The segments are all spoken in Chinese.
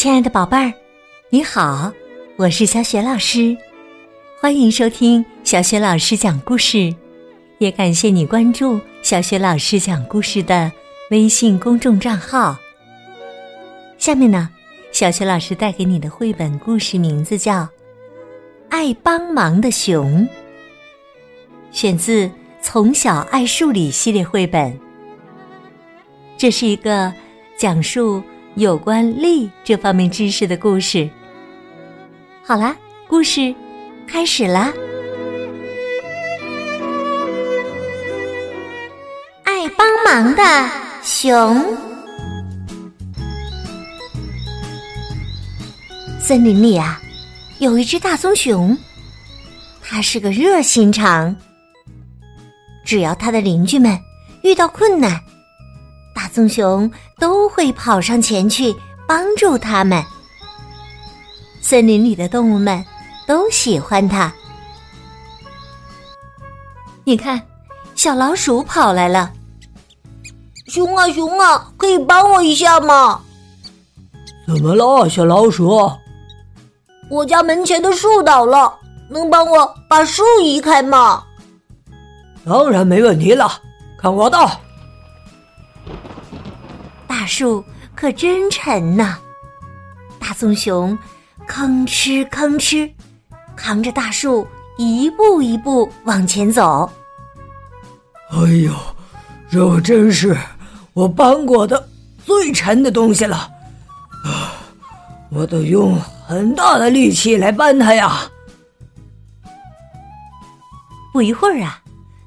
亲爱的宝贝儿，你好，我是小雪老师，欢迎收听小雪老师讲故事，也感谢你关注小雪老师讲故事的微信公众账号。下面呢，小雪老师带给你的绘本故事名字叫《爱帮忙的熊》，选自《从小爱数理》系列绘本。这是一个讲述。有关力这方面知识的故事。好啦，故事开始啦！爱帮忙的熊。森林里啊，有一只大棕熊，它是个热心肠。只要它的邻居们遇到困难，棕熊都会跑上前去帮助他们。森林里的动物们都喜欢它。你看，小老鼠跑来了。熊啊熊啊，可以帮我一下吗？怎么了，小老鼠？我家门前的树倒了，能帮我把树移开吗？当然没问题了，看我的！大树可真沉呐！大棕熊吭哧吭哧扛着大树一步一步往前走。哎呦，这真是我搬过的最沉的东西了啊！我得用很大的力气来搬它呀。不一会儿啊，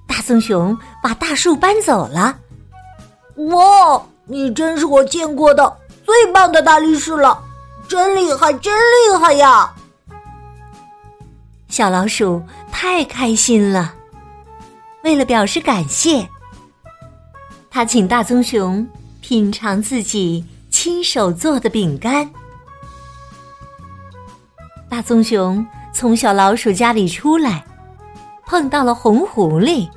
大棕熊把大树搬走了。哇！你真是我见过的最棒的大力士了，真厉害，真厉害呀！小老鼠太开心了。为了表示感谢，他请大棕熊品尝自己亲手做的饼干。大棕熊从小老鼠家里出来，碰到了红狐狸。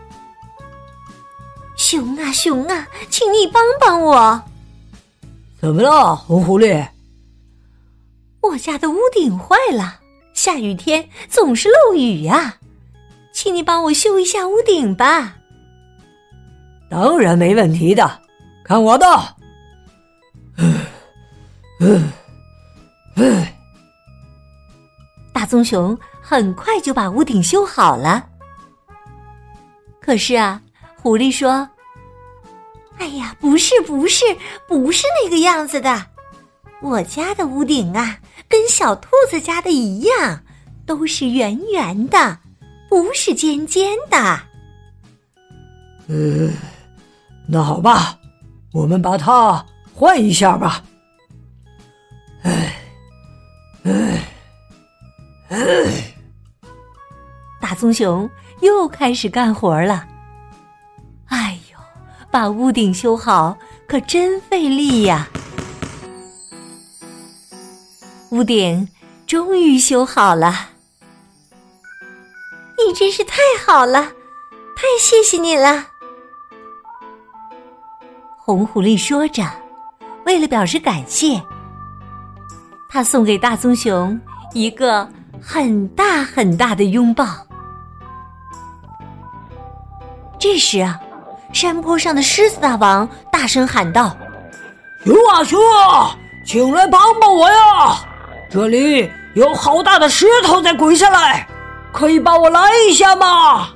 熊啊熊啊，请你帮帮我！怎么了，红狐狸？我家的屋顶坏了，下雨天总是漏雨呀，请你帮我修一下屋顶吧。当然没问题的，看我的！嗯嗯嗯，大棕熊很快就把屋顶修好了。可是啊，狐狸说。哎呀，不是，不是，不是那个样子的。我家的屋顶啊，跟小兔子家的一样，都是圆圆的，不是尖尖的。呃，那好吧，我们把它换一下吧。哎，哎，哎，大棕熊又开始干活了。把屋顶修好可真费力呀！屋顶终于修好了，你真是太好了，太谢谢你了！红狐狸说着，为了表示感谢，他送给大棕熊一个很大很大的拥抱。这时啊。山坡上的狮子大王大声喊道：“熊啊熊啊，请来帮帮我呀！这里有好大的石头在滚下来，可以帮我拦一下吗？”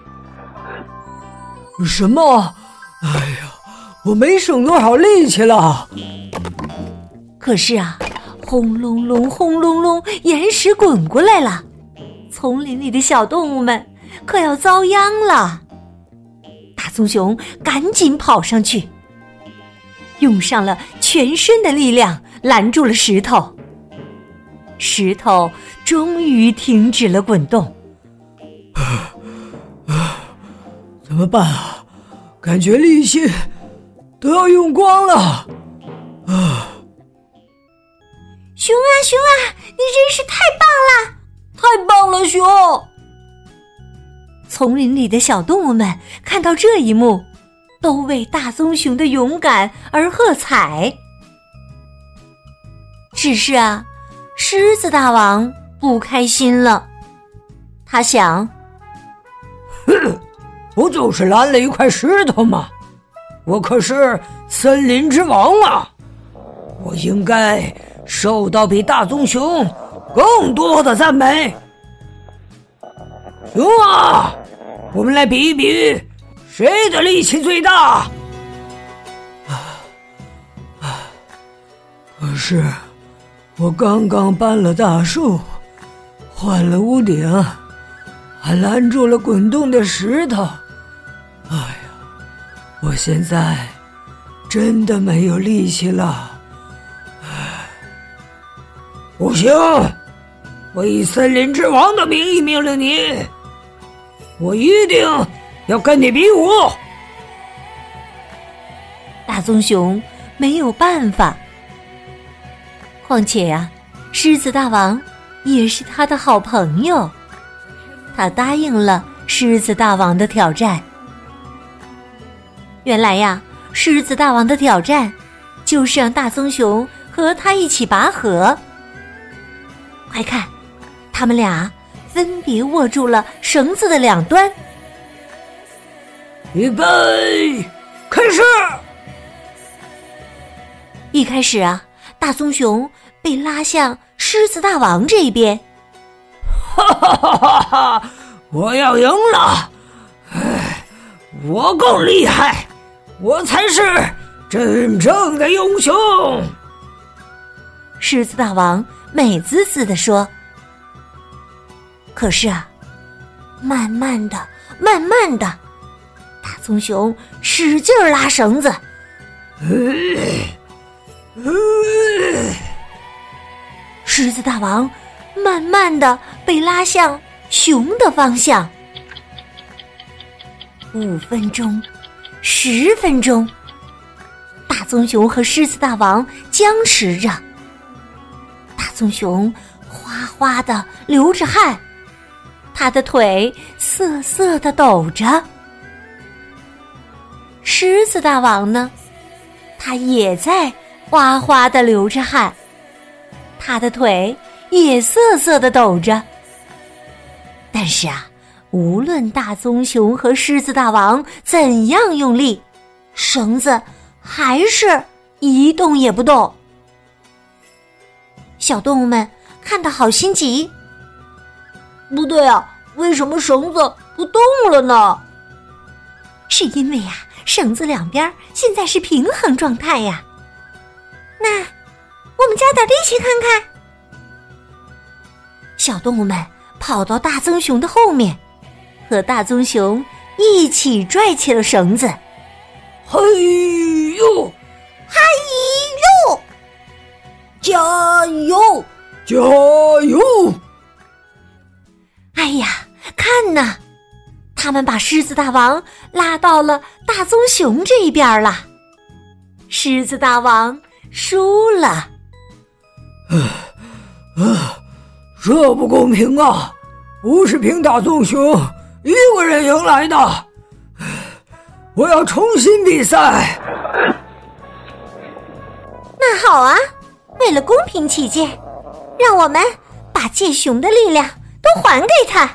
什么？哎呀，我没省多少力气了。可是啊，轰隆隆，轰隆隆，岩石滚过来了，丛林里的小动物们可要遭殃了。棕熊赶紧跑上去，用上了全身的力量拦住了石头。石头终于停止了滚动。啊啊！怎么办啊？感觉力气都要用光了。啊！熊啊熊啊，你真是太棒丛林里的小动物们看到这一幕，都为大棕熊的勇敢而喝彩。只是啊，狮子大王不开心了，他想：“哼，不就是拦了一块石头吗？我可是森林之王啊！我应该受到比大棕熊更多的赞美。熊啊，我们来比一比，谁的力气最大？”啊啊可是。我刚刚搬了大树，换了屋顶，还拦住了滚动的石头。哎呀，我现在真的没有力气了。不行！我以森林之王的名义命令你，我一定要跟你比武。大棕熊没有办法。况且呀，狮子大王也是他的好朋友，他答应了狮子大王的挑战。原来呀，狮子大王的挑战就是让大棕熊和他一起拔河。快看，他们俩分别握住了绳子的两端。预备，开始！一开始啊。大棕熊被拉向狮子大王这边，哈哈哈哈哈！我要赢了！哎，我够厉害，我才是真正的英雄！狮子大王美滋滋的说。可是啊，慢慢的，慢慢的，大棕熊使劲拉绳子。狮子大王慢慢的被拉向熊的方向。五分钟，十分钟，大棕熊和狮子大王僵持着。大棕熊哗哗的流着汗，他的腿瑟瑟的抖着。狮子大王呢，他也在。哗哗的流着汗，他的腿也瑟瑟的抖着。但是啊，无论大棕熊和狮子大王怎样用力，绳子还是一动也不动。小动物们看得好心急。不对啊，为什么绳子不动了呢？是因为呀，绳子两边现在是平衡状态呀。那，我们加点力气看看。小动物们跑到大棕熊的后面，和大棕熊一起拽起了绳子。嘿呦，嘿呦，加油，加油！他们把狮子大王拉到了大棕熊这一边了。狮子大王。输了，啊啊！这不公平啊！不是凭大棕熊一个人赢来的，我要重新比赛。那好啊，为了公平起见，让我们把借熊的力量都还给他。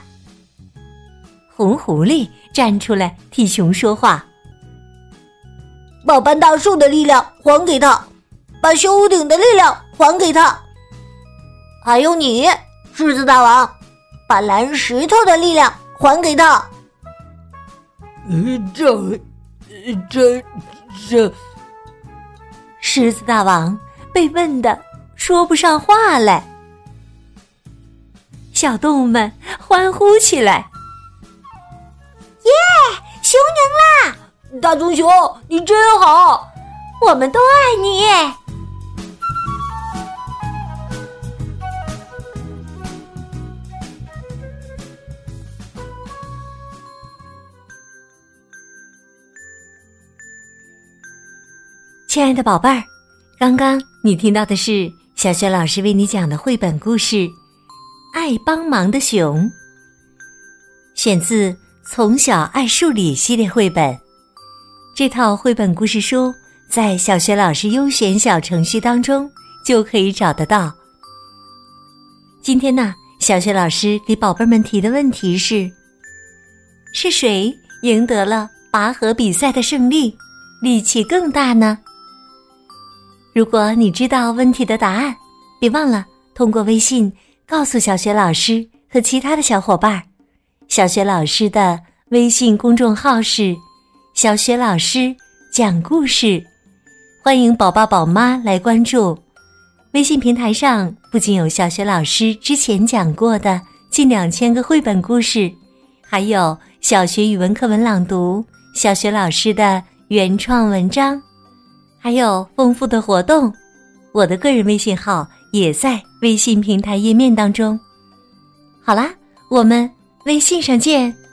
红狐狸站出来替熊说话，把搬大树的力量还给他。把修屋顶的力量还给他，还有你，狮子大王，把蓝石头的力量还给他。这，这，这，狮子大王被问的说不上话来。小动物们欢呼起来：“耶，熊赢啦！大棕熊，你真好，我们都爱你。”亲爱的宝贝儿，刚刚你听到的是小雪老师为你讲的绘本故事《爱帮忙的熊》，选自《从小爱数理》系列绘本。这套绘本故事书在小学老师优选小程序当中就可以找得到。今天呢，小学老师给宝贝们提的问题是：是谁赢得了拔河比赛的胜利，力气更大呢？如果你知道问题的答案，别忘了通过微信告诉小学老师和其他的小伙伴儿。小雪老师的微信公众号是“小雪老师讲故事”，欢迎宝宝宝妈来关注。微信平台上不仅有小学老师之前讲过的近两千个绘本故事，还有小学语文课文朗读、小学老师的原创文章，还有丰富的活动。我的个人微信号也在微信平台页面当中。好啦，我们微信上见。